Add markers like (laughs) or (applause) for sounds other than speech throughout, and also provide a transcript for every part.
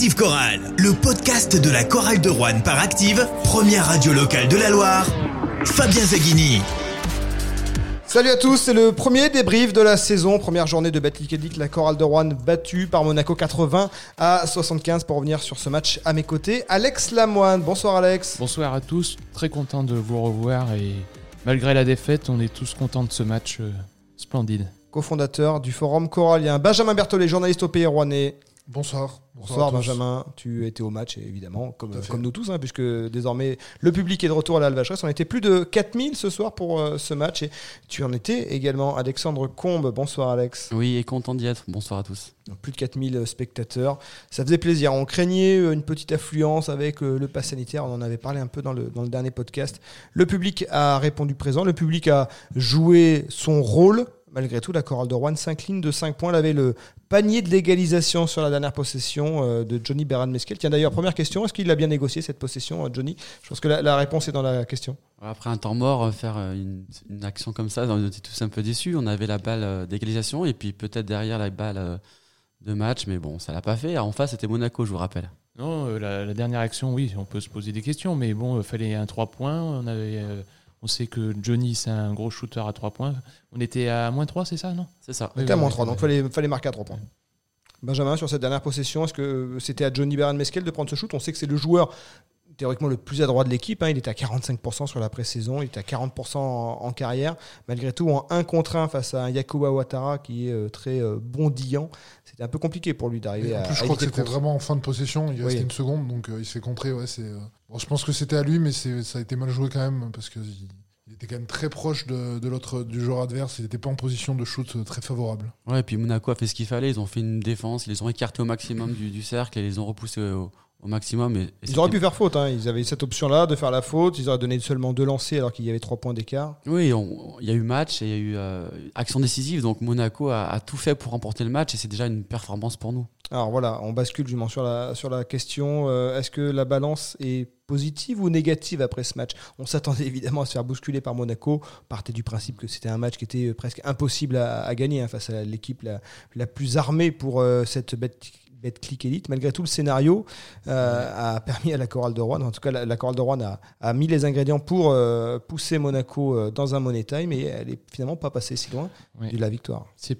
Active Chorale, le podcast de la chorale de Rouen par Active, première radio locale de la Loire. Fabien Zaghini. Salut à tous, c'est le premier débrief de la saison, première journée de Betclic la chorale de Rouen battue par Monaco 80 à 75 pour revenir sur ce match à mes côtés. Alex Lamoine, bonsoir Alex. Bonsoir à tous, très content de vous revoir et malgré la défaite, on est tous contents de ce match euh, splendide. Co-fondateur du forum choralien, Benjamin Berthollet, journaliste au Pays Rouennais. Bonsoir. Bonsoir, Benjamin, tu étais au match évidemment, comme, comme nous tous, hein, puisque désormais le public est de retour à la On était plus de 4000 ce soir pour euh, ce match et tu en étais également. Alexandre Combe, bonsoir Alex. Oui, et content d'y être. Bonsoir à tous. plus de 4000 spectateurs. Ça faisait plaisir. On craignait euh, une petite affluence avec euh, le pass sanitaire. On en avait parlé un peu dans le, dans le dernier podcast. Le public a répondu présent. Le public a joué son rôle malgré tout, la chorale de Rouen s'incline de 5 points. Elle avait le panier de légalisation sur la dernière possession euh, de Johnny Beran Mesquel. Tiens, d'ailleurs, première question, est-ce qu'il a bien négocié cette possession, euh, Johnny? Je pense que la, réponse est dans la question. Après un temps mort, euh, faire une, action comme ça, on était tous un peu déçus. On avait la balle d'égalisation et puis peut-être derrière la balle de match, mais bon, ça l'a pas fait. En face, c'était Monaco, je vous rappelle. Non, la, dernière action, oui, on peut se poser des questions, mais bon, il fallait un 3 points. On avait. On sait que Johnny, c'est un gros shooter à 3 points. On était à moins 3, c'est ça, non? C'est ça. On était à moins 3, donc il fallait, fallait marquer à 3 points. Benjamin, sur cette dernière possession, est-ce que c'était à Johnny Beran Mesquel de prendre ce shoot? On sait que c'est le joueur théoriquement le plus adroit de l'équipe. Hein. Il était à 45% sur la pré-saison, il était à 40% en, carrière. Malgré tout, en 1 contre 1 face à un Yakuba Ouattara qui est euh, très euh, bondillant, c'était un peu compliqué pour lui d'arriver à. En plus, je crois que c'était vraiment en fin de possession, il restait une seconde, donc euh, il s'est contré. Ouais, je pense que c'était à lui, mais ça a été mal joué quand même parce que il était quand même très proche de, l'autre du joueur adverse. Il n'était pas en position de shoot très favorable. Ouais, et puis Monaco a fait ce qu'il fallait. Ils ont fait une défense, ils les ont écartés au maximum du, cercle et ils les ont repoussés au, maximum. Et, ils auraient pu faire faute. Hein. Ils avaient cette option-là de faire la faute. Ils auraient donné seulement deux lancers alors qu'il y avait trois points d'écart. Oui, il y a eu match et il y a eu euh, action décisive. Donc Monaco a, a, tout fait pour remporter le match et c'est déjà une performance pour nous. Alors voilà, on bascule justement sur la, sur la question euh, est-ce que la balance est positive ou négative après ce match? On s'attendait évidemment à se faire bousculer par Monaco. Partait du principe que c'était un match qui était presque impossible à, gagner hein, face à l'équipe la, la, plus armée pour euh, cette bête Click Elite. Malgré tout, le scénario euh, a permis à la Chorale de Rouen, en tout cas la, Chorale de Rouen a, mis les ingrédients pour pousser Monaco dans un money time et elle est finalement pas passée si loin de la victoire. Si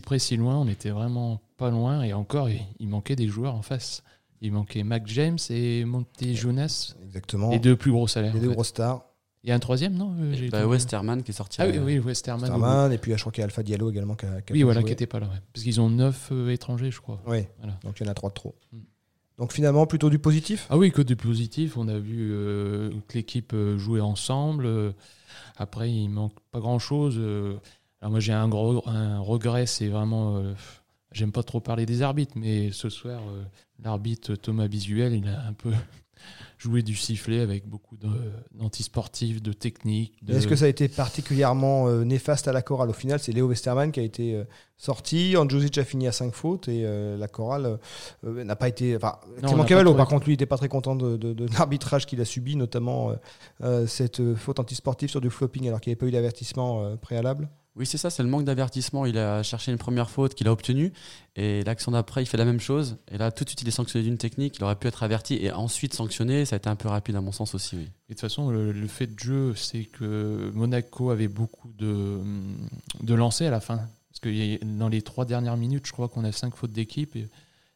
près, si loin, on était vraiment pas loin et encore, il, manquait des joueurs en face. Il manquait Mac James et Monte Jonas. Exactement. Les deux plus gros salaires. Les deux gros stars. Il y a un troisième, non euh, bah, Westerman qui est sorti. Ah oui, oui Westerman. Westerman, et puis je crois qu'il y a Alpha Diallo également qui a, Oui, voilà, qui n'était pas là. Parce qu'ils ont neuf euh, étrangers, je crois. Oui, voilà. donc il y en a trois de trop. Mm. Donc finalement, plutôt du positif? Ah oui, que du positif. On a vu euh, que l'équipe jouait ensemble. Après, il manque pas grand-chose. Alors moi, j'ai un, gros, un regret, c'est vraiment J'aime pas trop parler des arbitres, mais ce soir, euh, l'arbitre Thomas Bisuel, il a un peu joué du sifflet avec beaucoup d'antisportifs, de, de techniques. Est-ce que ça a été particulièrement euh, néfaste à la chorale? Au final, c'est Léo Westerman qui a été euh, sorti. Andjusic a fini à 5 fautes et la chorale n'a pas été. Enfin, Clément Cavallo, par contre, lui, n'était pas très content de, l'arbitrage qu'il a subi, notamment cette faute antisportive sur du flopping alors qu'il n'y avait pas eu d'avertissement préalable. Oui, c'est ça, c'est le manque d'avertissement. Il a cherché une première faute qu'il a obtenue. Et l'action d'après, il fait la même chose. Et là, tout de suite, il est sanctionné d'une technique. Il aurait pu être averti et ensuite sanctionné. Ça a été un peu rapide, à mon sens aussi. Oui. Et de toute façon, le, fait de jeu, c'est que Monaco avait beaucoup de, de lancers à la fin. Parce que dans les trois dernières minutes, je crois qu'on a cinq fautes d'équipe. Et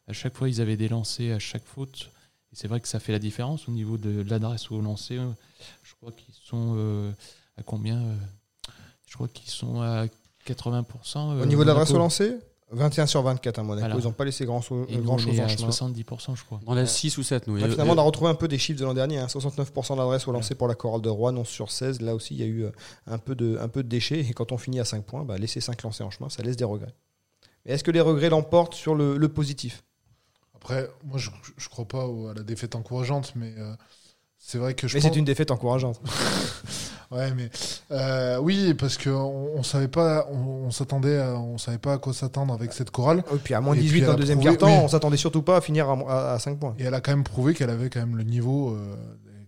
à chaque fois, ils avaient des lancers à chaque faute. Et c'est vrai que ça fait la différence au niveau de l'adresse au lancer. Je crois qu'ils sont euh, à combien euh, je crois qu'ils sont à 80%. Euh, Au niveau de l'adresse au lancer 21 sur 24 à Monaco. Ils n'ont pas laissé grand, grand chose en chemin. 70%, je crois. On a 6 ou 7, nous. finalement, on a retrouvé un peu des chiffres de l'an dernier. 69% d'adresse au lancer pour la chorale de Rouen, 11 sur 16. Là aussi, il y a eu euh, un peu de, un peu de déchets. Et quand on finit à 5 points, bah, laisser 5 lancers en chemin, ça laisse des regrets. Mais est-ce que les regrets l'emportent sur le, positif? Après, moi, je ne crois pas à la défaite encourageante, mais euh, c'est vrai que je Mais c'est une défaite encourageante. (laughs) Ouais, mais euh, oui, parce qu'on on savait pas, on, s'attendait, on savait pas à quoi s'attendre avec cette chorale. Et puis à moins 18 dans le deuxième quart-temps, on s'attendait surtout pas à finir à, à, 5 points. Et elle a quand même prouvé qu'elle avait quand même le niveau, euh,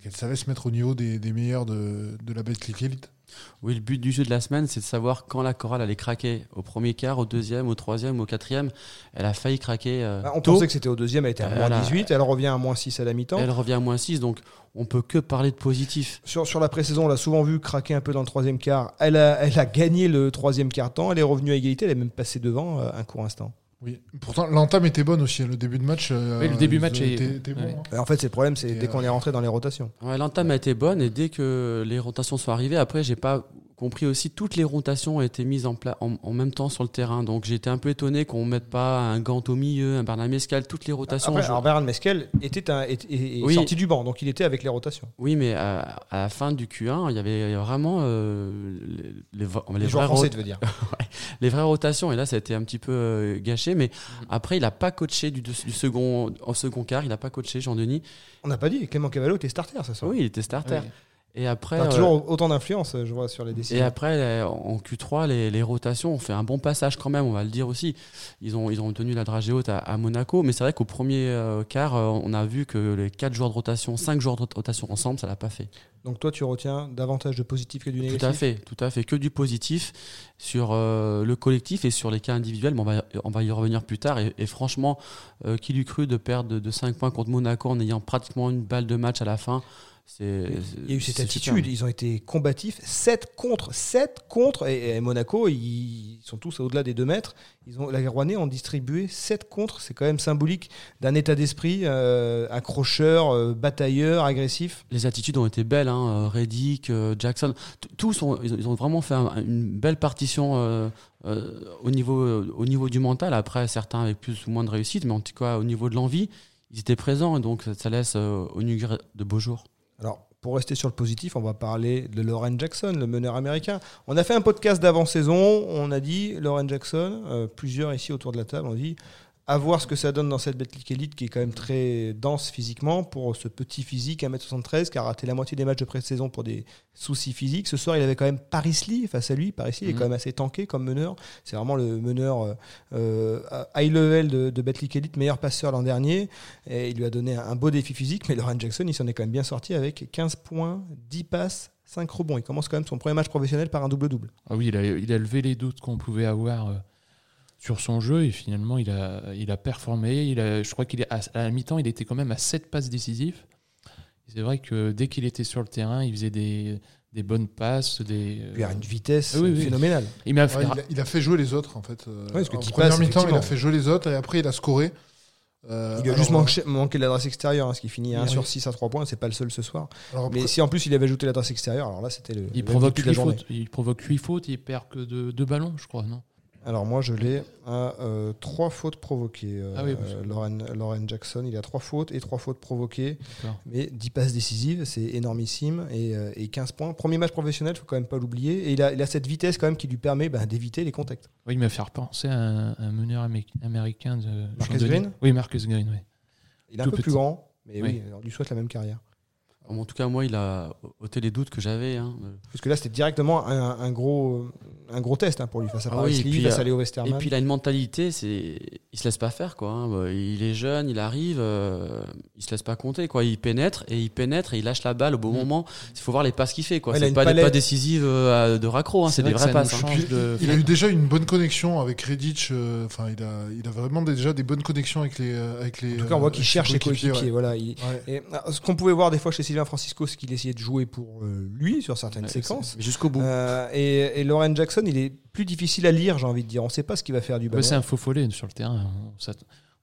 qu'elle savait se mettre au niveau des, des meilleurs de, de la Betclic Elite. Oui, le but du jeu de la semaine, c'est de savoir quand la chorale allait craquer. Au premier quart, au deuxième, au troisième, au quatrième. Elle a failli craquer. euh, Bah, on tôt. pensait que c'était au deuxième, elle était à Euh, moins elle a- 18, elle revient à moins 6 à la mi-temps. Elle revient à moins 6, donc on peut que parler de positif. Sur, sur la pré-saison, on l'a souvent vu craquer un peu dans le troisième quart. Elle a, elle a gagné le troisième quart-temps, elle est revenue à égalité, elle est même passée devant euh, un court instant. Oui. Pourtant, l'entame était bonne aussi. hein, Le début de match. euh, Oui, le début ils match ont est- été- été bon, ouais. hein. En fait, c'est le problème, c'est dès qu'on euh, est rentré dans les rotations. Ouais, L'entame a été bonne et dès que les rotations sont arrivées, après, j'ai pas compris aussi, toutes les rotations ont été mises en, pla- en, en même temps sur le terrain. Donc été un peu étonné qu'on mette pas un Gant au milieu, un Bernard Mescal, toutes les rotations. Après, alors, Bernard Mesquel était, un, est, est- est Oui. sorti du banc, donc il était avec les rotations. Oui, mais à, à la fin du Q1, il y avait vraiment euh, les, les, vra- les Les, vraies joueurs français, tu veux dire. (laughs) les vraies rotations. Et là, ça a été un petit peu euh, gâché. Mais après, il n'a pas coaché du, du second, en second quart. Il n'a pas coaché Jean-Denis. On n'a pas dit, Clément Cavallo était starter ce soir. Oui, il était starter. Oui. Et après, euh, toujours autant d'influence, je vois, sur les Et décisions. après, euh, en Q3, les, les rotations ont fait un bon passage quand même, on va le dire aussi. Ils ont, ils ont obtenu la dragée haute à, à Monaco, mais c'est vrai qu'au premier euh, quart, euh, on a vu que les 4 joueurs de rotation, 5 joueurs de rotation ensemble, ça l'a pas fait. Donc toi, tu retiens davantage de positif que du négatif Tout à fait, tout à fait. Que du positif sur euh, le collectif et sur les cas individuels, mais on va, on va y revenir plus tard. Et, et franchement, euh, qui l'eût cru de perdre de, de 5 points contre Monaco en ayant pratiquement une balle de match à la fin Il y a eu cette attitude, ils ont été combatifs, 7 contre, 7 contre, et, et Monaco, ils sont tous au-delà des 2 mètres. Ils ont, les Rouennais ont distribué 7 contre, c'est quand même symbolique d'un état d'esprit euh, accrocheur, euh, batailleur, agressif. Les attitudes ont été belles, hein. euh, Reddick, euh, Jackson, tous ont, ils ont- vraiment fait un- une belle partition au, niveau, au niveau du mental. Après, certains avec plus ou moins de réussite, mais en tout cas, au niveau de l'envie, ils étaient présents et donc ça laisse euh, augurer de beaux jours. Alors, pour rester sur le positif, on va parler de Lauren Jackson, le meneur américain. On a fait un podcast d'avant-saison, on a dit, Lauren Jackson, euh, plusieurs ici autour de la table, on dit, à voir ce que ça donne dans cette Betclic Elite qui est quand même très dense physiquement pour ce petit physique 1m73 qui a raté la moitié des matchs de pré-saison pour des soucis physiques. Ce soir, il avait quand même Paris Lee face à lui. Paris Lee est Mhm. quand même assez tanké comme meneur. C'est vraiment le meneur euh, euh, high level de, de Betclic Elite, meilleur passeur l'an dernier. Et il lui a donné un, beau défi physique, mais Lauren Jackson, il s'en est quand même bien sorti avec 15 points, 10 passes, 5 rebonds. Il commence quand même son premier match professionnel par un double-double. Ah oui, il a, il a levé les doutes qu'on pouvait avoir euh, sur son jeu et finalement il a, il a performé. Il a, je crois qu'il est à, à la mi-temps, il était quand même à 7 passes décisives. C'est vrai que dès qu'il était sur le terrain, il faisait des, des bonnes passes. Des, Il a une vitesse oui, oui. phénoménale. il m'a Ouais, fait. il, a, il a fait jouer les autres en fait. Euh, Ouais, parce que en première mi-temps, il a fait jouer les autres et après il a scoré. Euh, Il lui a juste manqué, manqué l'adresse extérieure, hein, ce qui finit à 1 Oui. sur 6 à 3 points. C'est pas le seul ce soir. alors après- Mais si en plus il avait ajouté l'adresse extérieure, alors là c'était le. Il provoque, MVP de la 8 journée. fautes, il provoque 8 fautes, il perd que de deux ballons, je crois, non? Alors moi je l'ai à 3 fautes provoquées. euh, Ah oui, euh, Lauren, Lauren Jackson, il a 3 fautes et 3 fautes provoquées. Mais 10 passes décisives, c'est énormissime. Et, euh, et 15 points. Premier match professionnel, faut quand même pas l'oublier. Et il a, il a cette vitesse quand même qui lui permet bah, d'éviter les contacts. Oui, il m'a fait repenser à un, un meneur amé- américain de. Marcus. Green Oui, Marcus Green, oui. Il est un peu petit. plus grand, mais oui, Oui. on lui souhaite la même carrière. En tout cas, moi, il a ôté les doutes que j'avais. hein. Parce que là, c'était directement un, un gros, un gros test hein, pour lui face à Ah Paris oui, puis, face euh, à Léo Et puis il a une mentalité, c'est il se laisse pas faire quoi. hein. Bah, Il est jeune, il arrive, euh, il se laisse pas compter quoi. Il pénètre et il pénètre et il lâche la balle au bon Mm. moment. Il faut voir les passes qu'il fait quoi. Ouais, c'est pas des pas décisives euh, de raccro, hein, c'est des vraies passes. hein. de- il a eu déjà une bonne connexion avec Redditch. euh, Enfin, il a, il a vraiment déjà des bonnes connexions avec les, avec les. En tout cas, on voit qu'il cherche ses coéquipiers. Voilà, il- Ouais. Et, ce qu'on pouvait voir des fois chez Sylvain Francisco, c'est qu'il essayait de jouer pour euh, lui sur certaines Ouais, séquences. Jusqu'au bout. Euh, et, et Lauren Jackson, il est plus difficile à lire, j'ai envie de dire. On ne sait pas ce qu'il va faire du Ouais, ballon. c'est un faux follet sur le terrain.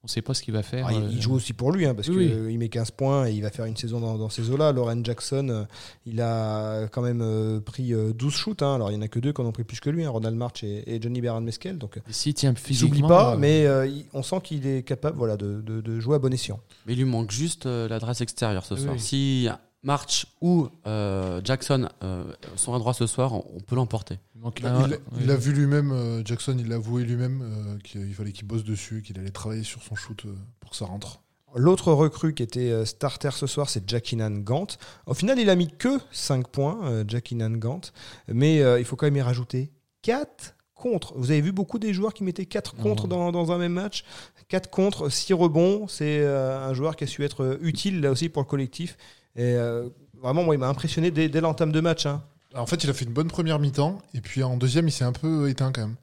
On ne sait pas ce qu'il va faire. Ah, il, euh, il joue aussi pour lui, hein, parce oui, qu'il met 15 points et il va faire une saison dans, dans ces eaux-là. Lauren Jackson, il a quand même pris euh, 12 shoots. hein. Alors, il n'y en a que deux qui en ont pris plus que lui, hein, Ronald March et, et Johnny Berran Meskel. Donc, il physiquement. s'oublie pas, euh, mais euh, on sent qu'il est capable voilà, de, de- de jouer à bon escient. Mais il lui manque juste euh, l'adresse extérieure ce soir. oui. Si March ou euh, Jackson euh, sont à droit ce soir, on, on peut l'emporter. il Il, un- il- ouais. il a vu lui-même, euh, Jackson, il l'a avoué lui-même euh, qu'il fallait qu'il bosse dessus, qu'il allait travailler sur son shoot euh, pour que ça rentre. L'autre recrue qui était starter ce soir, c'est Jackinan Gant. Au final, il a mis que 5 points, euh, Jackinan Gant. Mais euh, il faut quand même y rajouter 4 contre. Vous avez vu beaucoup des joueurs qui mettaient 4 Non. contre dans, dans un même match? 4 contre, 6 rebonds. C'est euh, un joueur qui a su être utile là aussi pour le collectif. Et, euh, vraiment, moi, il m'a impressionné dès, dès l'entame de match. hein. En fait, il a fait une bonne première mi-temps, et puis en deuxième, il s'est un peu éteint quand même.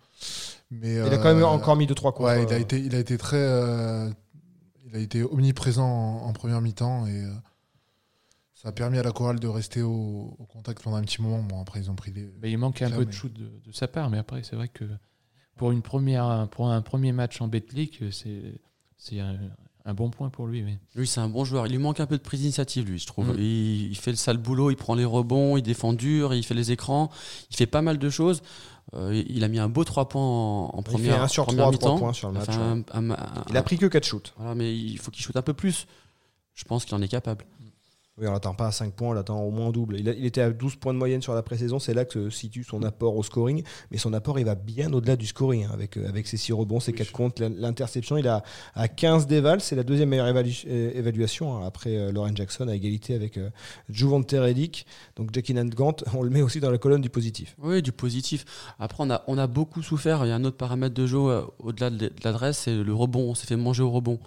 Mais, Il a quand même euh, encore mis 2-3 contre. Ouais, il a euh, été, il a été très, euh, il a été omniprésent en, en première mi-temps et euh, ça a permis à la chorale de rester au, au contact pendant un petit moment. Bon, après ils ont pris les. Mais il manque un peu de shoot de, de sa part, mais après, c'est vrai que pour, une première, pour un premier match en Betclic, c'est c'est un, un bon point pour lui. oui. Lui, c'est un bon joueur. Il lui manque un peu de prise d'initiative, lui, je trouve. Mm. Il, il fait le sale boulot, il prend les rebonds, il défend dur, il fait les écrans, il fait pas mal de choses. Euh, il a mis un beau 3 points en, en Il première, fait 1 sur première 3, 3 mi-temps. points sur le Il a match. fait ouais. un- un- un- Il a pris que 4 shoots. Voilà, mais il faut qu'il shoote un peu plus. Je pense qu'il en est capable. Oui, on l'attend pas à 5 points, on l'attend au moins double. Il, a- il était à 12 points de moyenne sur la pré-saison, c'est là que se situe son apport au scoring. Mais son apport, il va bien au-delà du scoring, hein, avec, euh, avec ses 6 rebonds, ses 4 comptes, l'in- l'interception. Il a à 15 dévals, c'est la deuxième meilleure évalu- euh, évaluation, hein, après euh, Lauren Jackson, à égalité avec euh, Juvante. Donc Jackie Gant, on le met aussi dans la colonne du positif. Oui, du positif. Après, on a, on a beaucoup souffert. Il y a un autre paramètre de jeu euh, au-delà de de l'adresse, c'est le rebond. On s'est fait manger au rebond.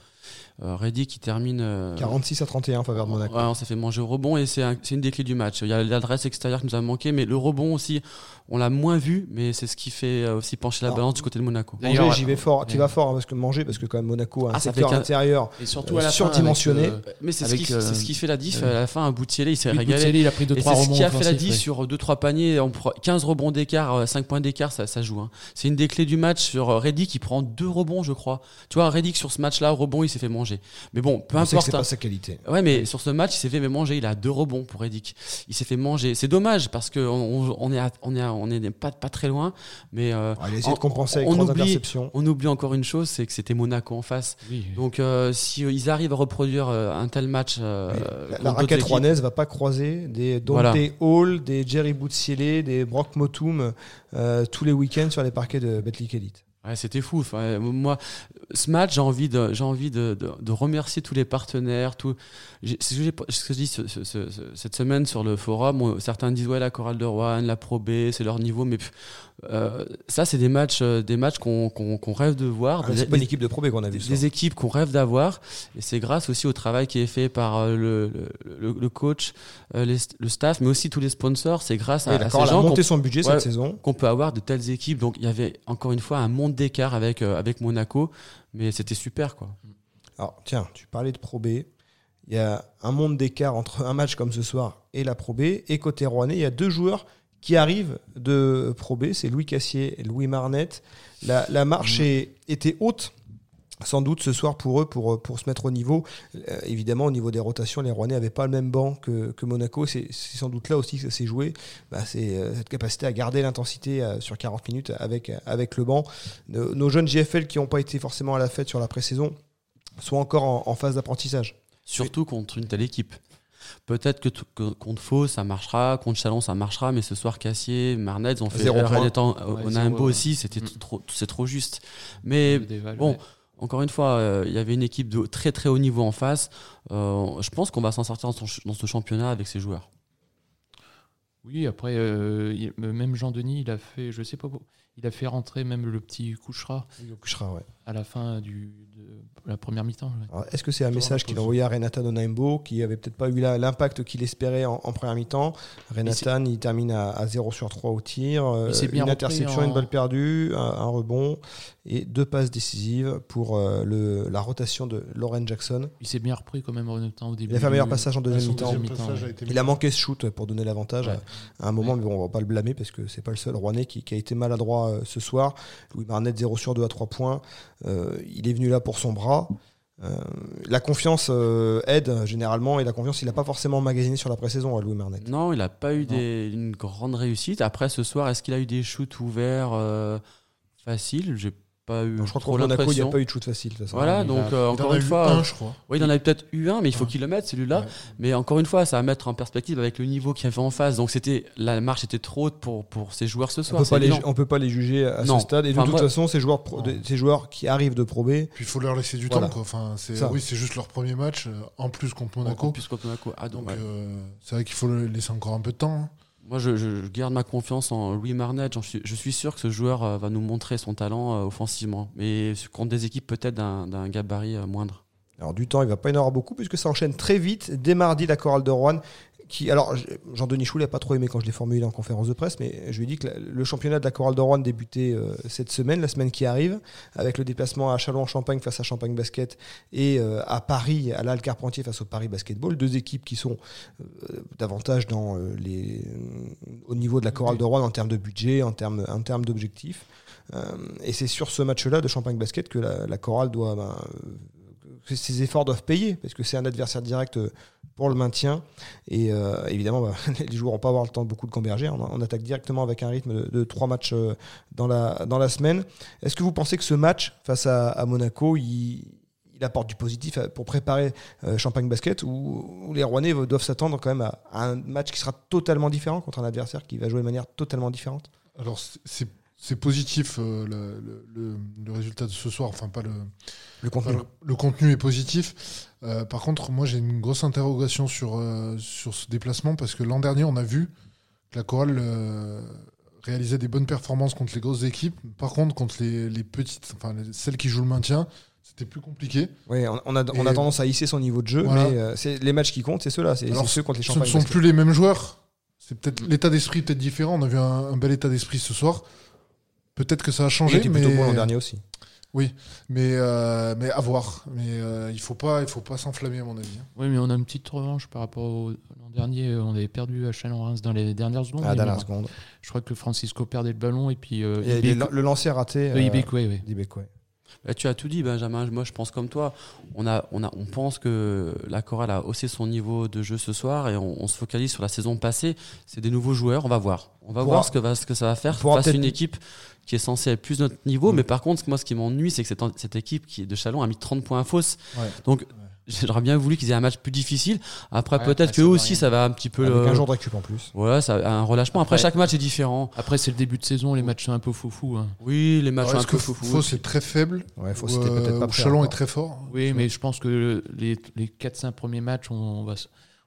Euh, Reddy qui termine. euh, 46 à 31 en faveur de Monaco. Ouais, on s'est fait manger au rebond et c'est un- c'est une des clés du match. Il y a l'adresse extérieure qui nous a manqué, mais le rebond aussi, on l'a moins vu, mais c'est ce qui fait euh, aussi pencher la Alors, balance du côté de Monaco. D'ailleurs, Manger, j'y vais fort. Tu ouais. vas fort hein, parce que manger, parce que quand même Monaco a un Ah, secteur intérieur. Et surtout Euh, à la fin, surdimensionné. avec, euh, Mais c'est ce, qui- euh, c'est ce qui fait la diff. À la fin, un Boutielli, il s'est oui, régalé. Il a pris 2-3 Et c'est ce qui a fait la diff ouais. sur 2-3 paniers, on prend 15 rebonds d'écart, 5 points d'écart, ça, ça joue. hein. C'est une des clés du match sur euh, Reddy qui prend deux rebonds, je crois. Tu vois, Reddy sur ce match-là, au rebond, il s'est fait manger. Mais bon, peu On importe. c'est hein. pas sa qualité. Ouais, mais sur ce match, il s'est fait manger. Il a deux rebonds pour Reddick. Il s'est fait manger. C'est dommage parce que on, on est, à- on est, à- on est pas, pas très loin. Mais euh, Ah, il a essayé de on- compenser avec on oublie- on oublie encore une chose, c'est que c'était Monaco en face. Oui. Donc, euh, si euh, ils arrivent à reproduire euh, un tel match, euh, la, raquette rouennaise va pas croiser des Dante Voilà. Hall, des Jerry Boutsiele, des Brock Motum euh, tous les week-ends sur les parquets de Betclic Elite. C'était fou. Moi, ce match, j'ai envie de, j'ai envie de, de, remercier tous les partenaires. Tout, c'est ce que, je dis ce- ce- ce- ce- cette semaine sur le forum. certains disent ouais la chorale de Rouen, la Pro B, c'est leur niveau, mais euh, ça c'est des matchs, euh, des matchs qu'on rêve de voir. Ah, c'est pas une équipe de Pro B qu'on a vu. des- des équipes qu'on rêve d'avoir et c'est grâce aussi au travail qui est fait par euh, le, le, le coach, les- le staff, mais aussi tous les sponsors. C'est grâce à, à ces gens qu'on son budget Ouais. cette saison. qu'on peut avoir de telles équipes. Donc il y avait encore une fois un monde d'écart avec, euh, avec Monaco, mais c'était super quoi. Alors, tiens, tu parlais de Pro B. Il y a un monde d'écart entre un match comme ce soir et la Pro B. Et côté Rouennais, il y a deux joueurs qui arrivent de Pro B. C'est Louis Cassier et Louis Marnette. La, la marche est- était haute. Sans doute ce soir pour eux, pour, pour se mettre au niveau. Euh, évidemment, au niveau des rotations, les Rouennais n'avaient pas le même banc que, que Monaco. C'est sans doute là aussi que ça s'est joué. Bah, c'est euh, cette capacité à garder l'intensité euh, sur 40 minutes avec, avec le banc. Nos, nos jeunes JFL qui n'ont pas été forcément à la fête sur la pré-saison sont encore en, en phase d'apprentissage. Surtout contre une telle équipe. Peut-être que, contre Faux ça marchera, contre Chalon ça marchera, mais ce soir Cassier, Marnet, ils ont fait Zéro erreur point. étant- Ouais, on a un beau ouais. aussi, c'était Mm. trop, c'est trop juste. Mais bon, ouais. encore une fois, euh, il y avait une équipe de très très haut niveau en face. Euh, je pense qu'on va s'en sortir dans, son ch- dans ce championnat avec ces joueurs. Oui, après, euh, même Jean-Denis, il a fait, je sais pas, il a fait rentrer même le petit Couchera ouais. à la fin du, de la première mi-temps. ouais. Est-ce que c'est un message qu'il a envoyé à Renatan Onaimbo, qui avait peut-être pas eu l'impact qu'il espérait en, en première mi-temps? Renatan, il termine à, à 0 sur 3 au tir, euh, Il s'est bien une interception, en- une balle perdue, un, un rebond et deux passes décisives pour euh, le, la rotation de Lauren Jackson. Il s'est bien repris quand même en même temps au début. Il a fait un meilleur passage en deuxième mi-temps. ouais. Il a manqué ce shoot pour donner l'avantage Ouais. à, à un moment, mais bon, on va pas le blâmer parce que c'est pas le seul Rouennais qui, qui a été maladroit euh, ce soir. Louis Marnet 0 sur 2 à 3 points. Euh, il est venu là pour son bras. Euh, la confiance aide généralement et la confiance il n'a pas forcément emmagasiné sur la pré-saison à Louis Marnet. Non, il n'a pas eu des- une grande réussite. Après, ce soir, est-ce qu'il a eu des shoots ouverts faciles? J'ai pas eu Donc, je crois trop qu'au Monaco il n'y a pas eu de shoot facile. de toute façon. Voilà, Il donc a- euh, Il en encore a une eu fois, un, je crois. oui, il en avait peut-être eu un, mais il faut Ouais. qu'il le mette celui-là. Ouais. Mais encore une fois, ça va mettre en perspective avec le niveau qu'il y avait en face. Donc c'était la marche était trop haute pour pour ces joueurs ce On soir. on peut pas les juger à Non. ce stade. Et de toute moi- façon, ces joueurs, pro- Non. de- ces joueurs qui arrivent de Pro B, Puis il faut leur laisser du Voilà. temps. Quoi. Enfin, c'est, Ça. oui, c'est juste leur premier match, euh, en plus contre Monaco. En plus contre Monaco. Ah, donc, Donc ouais. euh, c'est vrai qu'il faut le laisser encore un peu de temps. Moi, je, garde ma confiance en Louis Marnet. Je suis sûr que ce joueur euh, va nous montrer son talent euh, offensivement, mais contre des équipes peut-être d'un d'un gabarit euh, moindre. Alors du temps, il va pas y en avoir beaucoup puisque ça enchaîne très vite. Dès mardi, la chorale de Rouen alors Jean-Denis Choulet n'a pas trop aimé quand je l'ai formulé en conférence de presse, mais je lui ai dit que le championnat de la chorale de Rouen débutait euh, cette semaine, la semaine qui arrive, avec le déplacement à Châlons-en-Champagne face à Champagne Basket et euh, à Paris, à l'Al Carpentier face au Paris Basketball, deux équipes qui sont euh, davantage au niveau de la chorale de Rouen en termes de budget, en termes, en termes d'objectifs. et c'est sur ce match-là de Champagne Basket que la, chorale doit ben, ses efforts doivent payer, parce que c'est un adversaire direct euh, pour le maintien. Et euh, évidemment, bah, (laughs) les joueurs vont pas avoir le temps de beaucoup de camberger. On, attaque directement avec un rythme de, trois matchs euh, dans la, dans la semaine. Est-ce que vous pensez que ce match face à, Monaco, il, apporte du positif pour préparer Champagne Basket ou, les Rouennais doivent s'attendre quand même à, un match qui sera totalement différent contre un adversaire qui va jouer de manière totalement différente? Alors, c'est c'est positif le, le, le, résultat de ce soir, enfin pas le, le contenu. le, contenu est positif. Euh, par contre, moi j'ai une grosse interrogation sur, euh, sur ce déplacement parce que l'an dernier on a vu que la chorale euh, réalisait des bonnes performances contre les grosses équipes. Par contre, contre les, les petites, enfin celles qui jouent le maintien, c'était plus compliqué. Oui, on, a, on a tendance à hisser son niveau de jeu, mais c'est les matchs qui comptent, c'est ceux-là, c'est ceux contre les Ce ne sont plus les mêmes joueurs. C'est peut-être l'état d'esprit peut-être différent. On a vu un bel état d'esprit ce soir. Peut-être que ça a changé. Il mais... plutôt bon l'an dernier aussi. Oui, mais, euh, mais à voir. Mais euh, il faut pas, il faut pas s'enflammer à mon avis. Hein. Oui, mais on a une petite revanche par rapport au l'an dernier. On avait perdu à Chalon-Reims dans les dernières secondes. Ah, dernières secondes. Je crois que Francisco perdait le ballon et puis. Euh, le lancer raté. Euh, oui. Bah, tu as tout dit, Benjamin. Moi, je pense comme toi. On, a, on, a, on pense que la chorale a haussé son niveau de jeu ce soir et on, se focalise sur la saison passée. C'est des nouveaux joueurs. On va voir. On va voir ce que, va, ce que ça va faire face à une équipe qui est censée être plus notre niveau. Mais par contre, moi, ce qui m'ennuie, c'est que cette, cette, équipe qui est de Chalon a mis 30 points à fausse. Donc, J'aurais bien voulu qu'ils aient un match plus difficile. Après, peut-être que aussi, ça va un petit peu. Avec un jour de récup en plus. Voilà, ça, un relâchement. Après, chaque match est différent. Après, c'est le début de saison, les matchs sont un peu fou Hein. Oui, les matchs sont un peu foufou. Faux, c'est très faible. Ouais, Faux, c'était peut-être pas Chalon est très fort. Oui, mais je pense que les, les 4-5 premiers matchs, on, va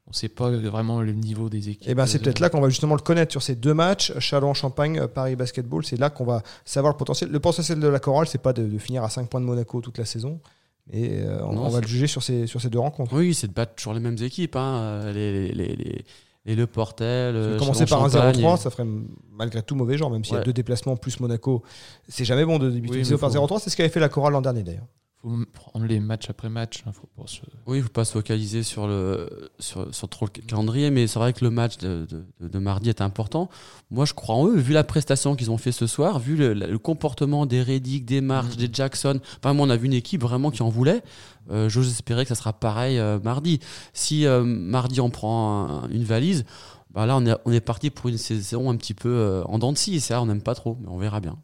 on ne sait pas vraiment le niveau des équipes. Et eh ben c'est peut-être là qu'on va justement le connaître sur ces deux matchs, Chalon-Champagne, Paris Basketball. C'est là qu'on va savoir le potentiel. Le potentiel de la chorale, c'est pas de, de, finir à 5 points de Monaco toute la saison. Et euh, on, va le juger sur ces, sur ces deux rencontres. Oui, c'est de battre toujours les mêmes équipes. Hein. Les, les, les, les, Le Portel. Euh, commencer par un 0-3, ça ferait malgré tout mauvais genre, même s'il y a deux déplacements plus Monaco. C'est jamais bon de débuter par 0-3. C'est ce qu'avait fait la chorale l'an dernier d'ailleurs faut prendre les matchs après match. Hein, faut pas se... Oui, il ne faut pas se focaliser sur, le, sur, sur trop le calendrier, mais c'est vrai que le match de, de, de, mardi est important. Moi, je crois en eux, vu la prestation qu'ils ont fait ce soir, vu le, le comportement des Reddick, des March, mm. des Jackson. Enfin, moi, on a vu une équipe vraiment qui en voulait. Euh, J'ose espérer que ça sera pareil euh, mardi. Si euh, mardi on prend une valise, bah là, on est, on est parti pour une saison un petit peu euh, en dents de scie. Ça, on n'aime pas trop, mais on verra bien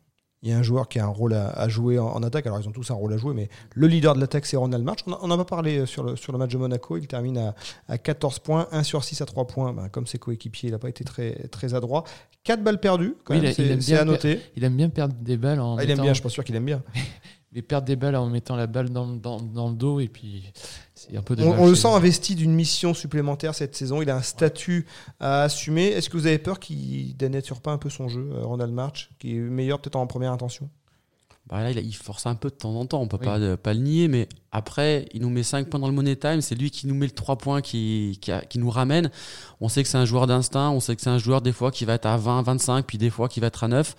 il y a un joueur qui a un rôle à, jouer en, attaque. Alors, ils ont tous un rôle à jouer, mais le leader de l'attaque, c'est Ronald March. On n'en a pas parlé sur le, sur le match de Monaco. Il termine à, 14 points, 1 sur 6 à 3 points. Ben, comme ses coéquipiers, il n'a pas été très, très adroit. 4 balles perdues, c'est à noter. Il aime bien perdre des balles en. Ah, il aime bien, je suis sûr qu'il aime bien. (laughs) mais perdre des balles en mettant la balle dans, dans, dans le dos et puis c'est un peu on, le sent investi d'une mission supplémentaire cette saison. Il a un statut à assumer. Est-ce que vous avez peur qu'il dénature pas un peu son jeu, euh, Ronald March, qui est meilleur peut-être en première intention? Bah là, il force un peu de temps en temps, on peut pas, euh, pas le nier, mais après, il nous met 5 points dans le Money Time, c'est lui qui nous met le 3 points qui, qui, qui nous ramène. On sait que c'est un joueur d'instinct, on sait que c'est un joueur des fois qui va être à 20, 25, puis des fois qui va être à 9.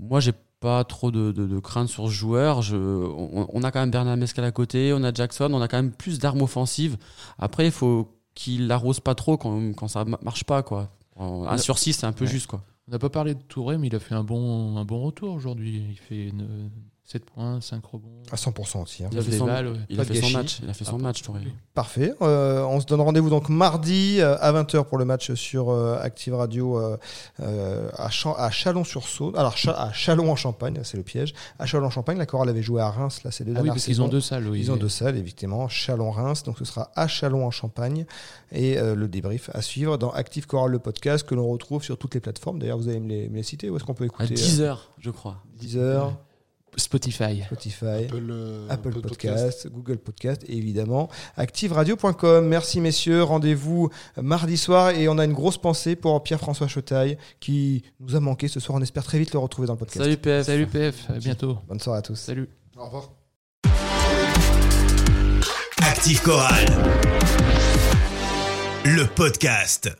Moi, j'ai pas trop de, de, crainte sur ce joueur. Je, on, a quand même Bernard Mescal à côté, on a Jackson, on a quand même plus d'armes offensives. Après, il faut qu'il l'arrose pas trop quand, quand ça marche pas. Quoi. 1 sur 6, c'est un peu juste. Quoi. On n'a pas parlé de Touré, mais il a fait un bon, un bon retour aujourd'hui. Il fait une, 7 points, 5 rebonds. À 100% aussi. Hein. Il, a fait, son, il a fait son, match. Il a fait son ah, match, Touré. Parfait. Euh, on se donne rendez-vous donc mardi euh, à 20h pour le match sur euh, Active Radio à, à Chalon-sur-Saône. Alors à Chalon en Champagne, c'est le piège. À Chalon en Champagne, la chorale avait joué à Reims là, c'est deux ah oui, parce qu'ils ont deux salles. Ils ont deux salles, évidemment. Chalon-Reims, donc ce sera à Chalon en Champagne et le débrief à suivre dans Active Chorale le podcast que l'on retrouve sur toutes les plateformes. D'ailleurs, vous allez me les, me les citer. Où est-ce qu'on peut écouter À 10h, je crois. 10h. Spotify. Spotify, Apple, euh, Podcast, Google Podcast et évidemment activeradio.com. Merci messieurs, rendez-vous mardi soir et on a une grosse pensée pour Pierre-François Chotaille qui nous a manqué ce soir. On espère très vite le retrouver dans le podcast. Salut PF. Salut PF, à bientôt. Bonne soirée à tous. Salut. Au revoir. Active Chorale. Le podcast.